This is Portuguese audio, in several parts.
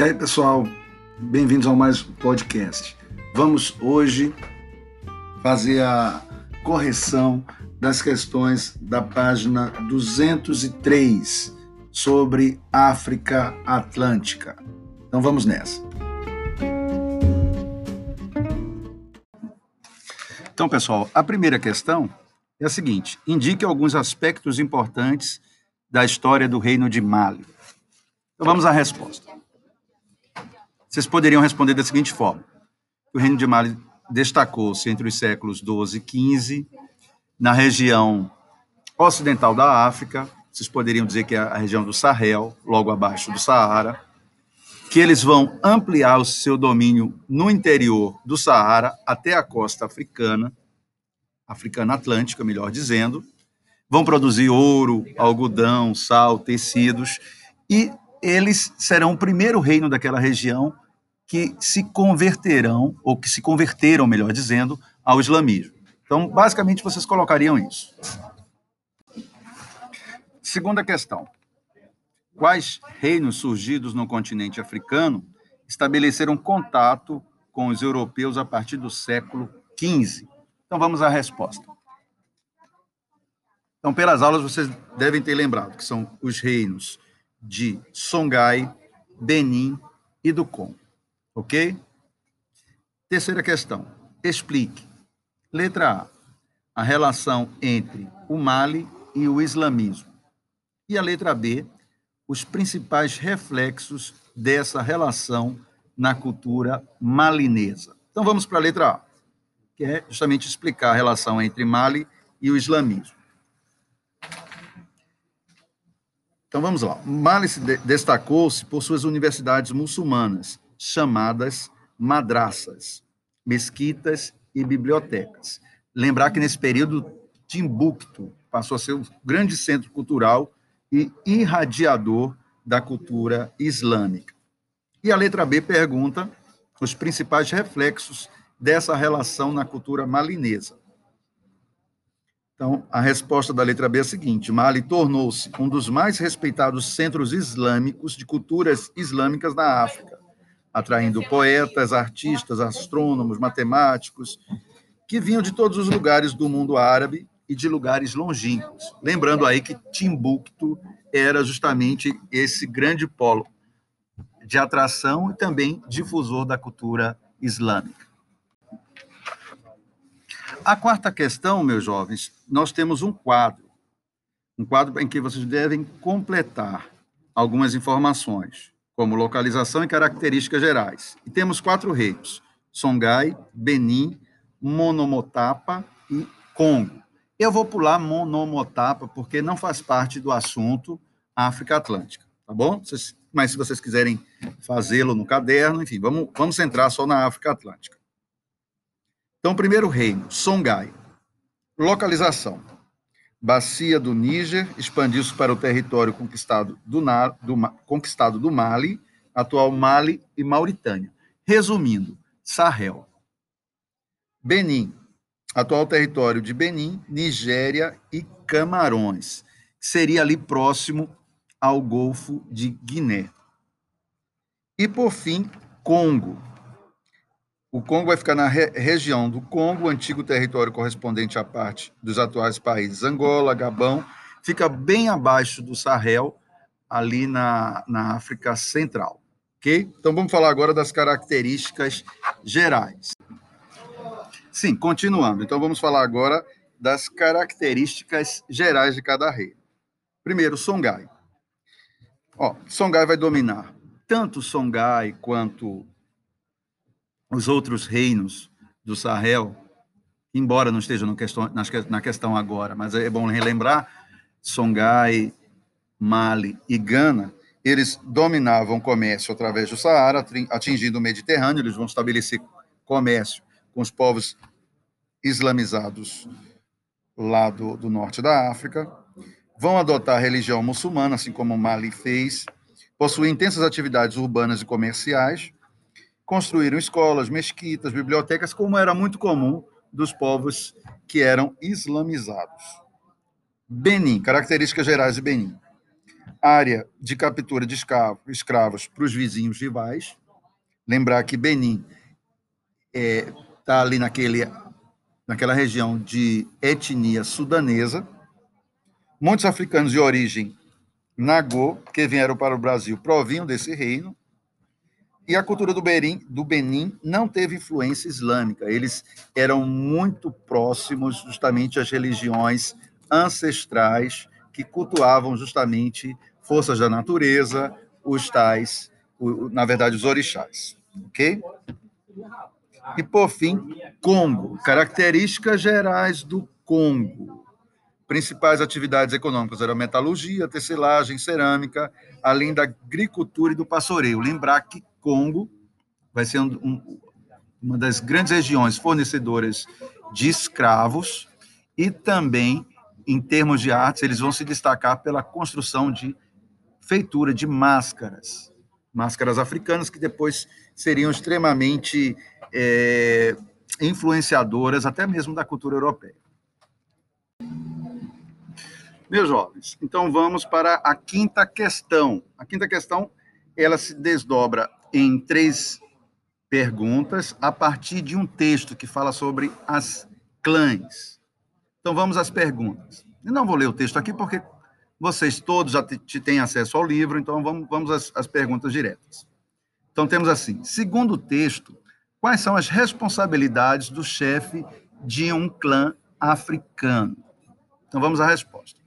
E aí, pessoal, bem-vindos ao mais podcast. Vamos hoje fazer a correção das questões da página 203 sobre África Atlântica. Então vamos nessa. Então, pessoal, a primeira questão é a seguinte: indique alguns aspectos importantes da história do Reino de Mali. Então vamos à resposta. Vocês poderiam responder da seguinte forma: o Reino de Mali destacou-se entre os séculos 12 e 15 na região ocidental da África, vocês poderiam dizer que é a região do Sahel, logo abaixo do Saara, que eles vão ampliar o seu domínio no interior do Saara até a costa africana, africana atlântica, melhor dizendo, vão produzir ouro, algodão, sal, tecidos, e eles serão o primeiro reino daquela região que se converterão, ou que se converteram, melhor dizendo, ao islamismo. Então, basicamente, vocês colocariam isso. Segunda questão. Quais reinos surgidos no continente africano estabeleceram contato com os europeus a partir do século XV? Então, vamos à resposta. Então, pelas aulas, vocês devem ter lembrado que são os reinos de Songhai, Benin e do Congo. Ok? Terceira questão. Explique. Letra A. A relação entre o Mali e o islamismo. E a letra B. Os principais reflexos dessa relação na cultura malinesa. Então vamos para a letra A, que é justamente explicar a relação entre Mali e o islamismo. Então vamos lá. Mali se destacou-se por suas universidades muçulmanas, chamadas madraças, mesquitas e bibliotecas. Lembrar que nesse período Timbuktu passou a ser o grande centro cultural e irradiador da cultura islâmica. E a letra B pergunta os principais reflexos dessa relação na cultura malinesa. Então, a resposta da letra B é a seguinte: Mali tornou-se um dos mais respeitados centros islâmicos de culturas islâmicas na África, atraindo poetas, artistas, astrônomos, matemáticos, que vinham de todos os lugares do mundo árabe e de lugares longínquos. Lembrando aí que Timbuktu era justamente esse grande polo de atração e também difusor da cultura islâmica. A quarta questão, meus jovens, nós temos um quadro, um quadro em que vocês devem completar algumas informações, como localização e características gerais. E temos quatro reinos: Songhai, Benin, Monomotapa e Congo. Eu vou pular Monomotapa porque não faz parte do assunto África Atlântica, tá bom? Mas se vocês quiserem fazê-lo no caderno, enfim, vamos, vamos centrar só na África Atlântica. Então, primeiro reino, Songhai. Localização. Bacia do Níger expandiu-se para o território conquistado do, do, conquistado do Mali, atual Mali e Mauritânia. Resumindo, Sahel. Benin, atual território de Benin, Nigéria e Camarões, seria ali próximo ao Golfo de Guiné. E, por fim, Congo, o Congo vai ficar na re região do Congo, antigo território correspondente à parte dos atuais países Angola, Gabão, fica bem abaixo do Sahel, ali na, na África Central. Ok? Então vamos falar agora das características gerais. Sim, continuando. Então vamos falar agora das características gerais de cada rei. Primeiro, Songhai. Ó, Songhai vai dominar tanto Songhai quanto os outros reinos do Sahel, embora não estejam questão, na questão agora, mas é bom relembrar, Songhai, Mali e Gana, eles dominavam o comércio através do Saara, atingindo o Mediterrâneo, eles vão estabelecer comércio com os povos islamizados lá do, do norte da África, vão adotar a religião muçulmana, assim como Mali fez, possuem intensas atividades urbanas e comerciais, construíram escolas, mesquitas, bibliotecas, como era muito comum dos povos que eram islamizados. Benin, características gerais de Benin. área de captura de escravos para os vizinhos rivais. Lembrar que Benin está é, tá ali naquele, naquela região de etnia sudanesa. Muitos africanos de origem Nagô, que vieram para o Brasil, provinham desse reino. E a cultura do Benin, do Benin não teve influência islâmica. Eles eram muito próximos justamente às religiões ancestrais que cultuavam justamente forças da natureza, os tais, na verdade, os orixás. Ok? E, por fim, Congo. Características gerais do Congo. Principais atividades econômicas eram metalurgia, tecelagem, cerâmica, além da agricultura e do pastoreio. Lembrar que Congo vai ser um, uma das grandes regiões fornecedoras de escravos e também, em termos de artes, eles vão se destacar pela construção de feitura de máscaras, máscaras africanas que depois seriam extremamente é, influenciadoras até mesmo da cultura europeia. Meus jovens, então vamos para a quinta questão. A quinta questão, ela se desdobra em três perguntas a partir de um texto que fala sobre as clãs. Então vamos às perguntas. Eu não vou ler o texto aqui porque vocês todos já têm acesso ao livro, então vamos, vamos às, às perguntas diretas. Então temos assim: segundo o texto, quais são as responsabilidades do chefe de um clã africano? Então vamos à resposta.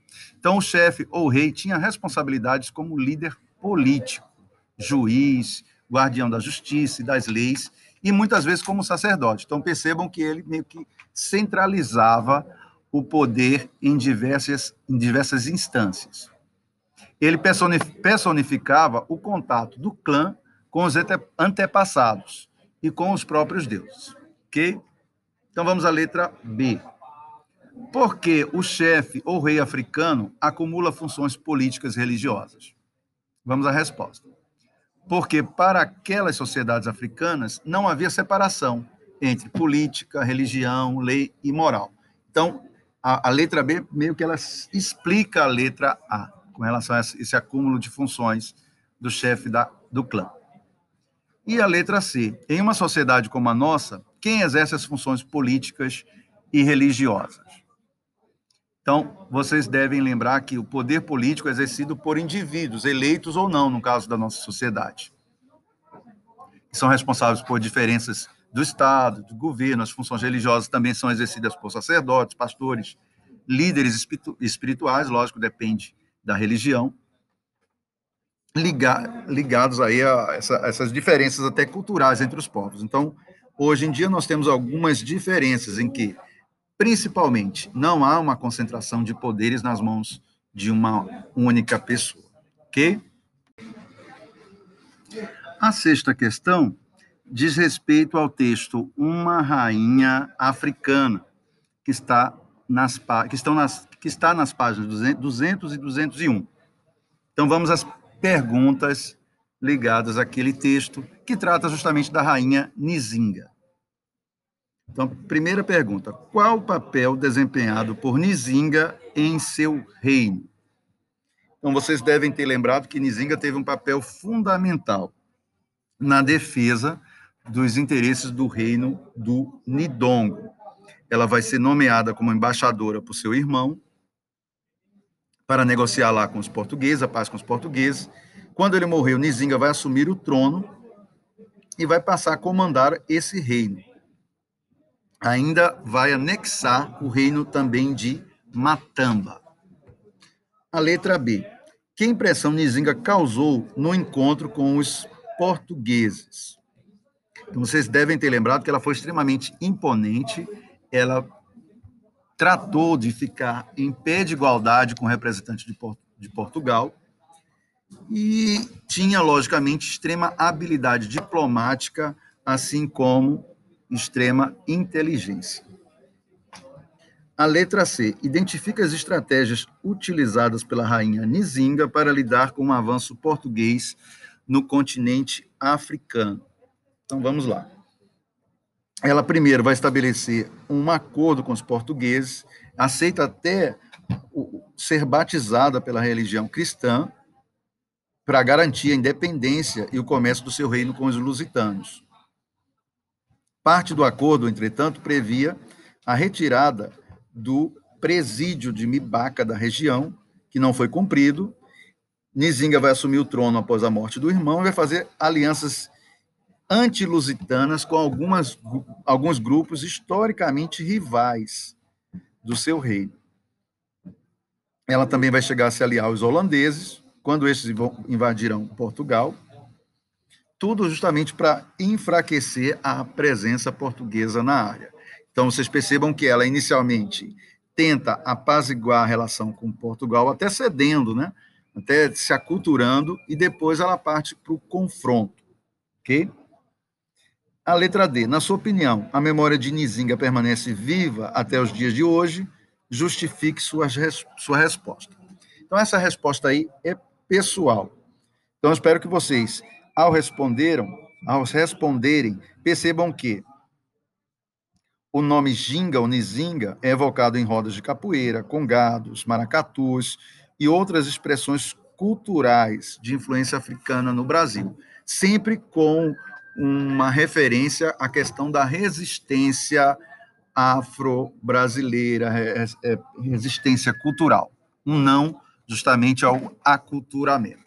Então, o chefe ou rei tinha responsabilidades como líder político, juiz, guardião da justiça e das leis, e muitas vezes como sacerdote. Então, percebam que ele meio que centralizava o poder em diversas, em diversas instâncias. Ele personificava o contato do clã com os antepassados e com os próprios deuses. Ok? Então, vamos à letra B. Porque o chefe ou rei africano acumula funções políticas e religiosas? Vamos à resposta. Porque para aquelas sociedades africanas não havia separação entre política, religião, lei e moral. Então, a, a letra B meio que ela explica a letra A com relação a esse acúmulo de funções do chefe da, do clã. E a letra C. Em uma sociedade como a nossa, quem exerce as funções políticas e religiosas? Então, vocês devem lembrar que o poder político é exercido por indivíduos, eleitos ou não, no caso da nossa sociedade. São responsáveis por diferenças do Estado, do governo, as funções religiosas também são exercidas por sacerdotes, pastores, líderes espirituais, lógico, depende da religião, ligados aí a essa, essas diferenças até culturais entre os povos. Então, hoje em dia nós temos algumas diferenças em que Principalmente, não há uma concentração de poderes nas mãos de uma única pessoa. Ok? A sexta questão diz respeito ao texto Uma Rainha Africana, que está nas, que estão nas, que está nas páginas 200 e 201. Então, vamos às perguntas ligadas àquele texto, que trata justamente da rainha Nizinga. Então, primeira pergunta: qual o papel desempenhado por Nizinga em seu reino? Então, vocês devem ter lembrado que Nizinga teve um papel fundamental na defesa dos interesses do reino do Nidongo. Ela vai ser nomeada como embaixadora por seu irmão para negociar lá com os portugueses, a paz com os portugueses. Quando ele morreu, Nizinga vai assumir o trono e vai passar a comandar esse reino ainda vai anexar o reino também de Matamba. A letra B. Que impressão Nizinga causou no encontro com os portugueses? Então, vocês devem ter lembrado que ela foi extremamente imponente, ela tratou de ficar em pé de igualdade com o representante de, de Portugal e tinha, logicamente, extrema habilidade diplomática, assim como extrema inteligência. A letra C. Identifica as estratégias utilizadas pela rainha Nizinga para lidar com o avanço português no continente africano. Então vamos lá. Ela primeiro vai estabelecer um acordo com os portugueses, aceita até ser batizada pela religião cristã, para garantir a independência e o comércio do seu reino com os lusitanos. Parte do acordo, entretanto, previa a retirada do presídio de Mibaca da região, que não foi cumprido. Nizinga vai assumir o trono após a morte do irmão e vai fazer alianças anti-lusitanas com algumas, alguns grupos historicamente rivais do seu reino. Ela também vai chegar a se aliar aos holandeses, quando esses invadirão Portugal, tudo justamente para enfraquecer a presença portuguesa na área. Então, vocês percebam que ela inicialmente tenta apaziguar a relação com Portugal, até cedendo, né? até se aculturando, e depois ela parte para o confronto. Ok? A letra D. Na sua opinião, a memória de Nizinga permanece viva até os dias de hoje? Justifique sua, sua resposta. Então, essa resposta aí é pessoal. Então, espero que vocês, ao responderam, ao responderem, percebam que o nome ginga ou nizinga é evocado em rodas de capoeira, congados, maracatus e outras expressões culturais de influência africana no Brasil, sempre com uma referência à questão da resistência afro-brasileira, resistência cultural, um não justamente ao aculturamento.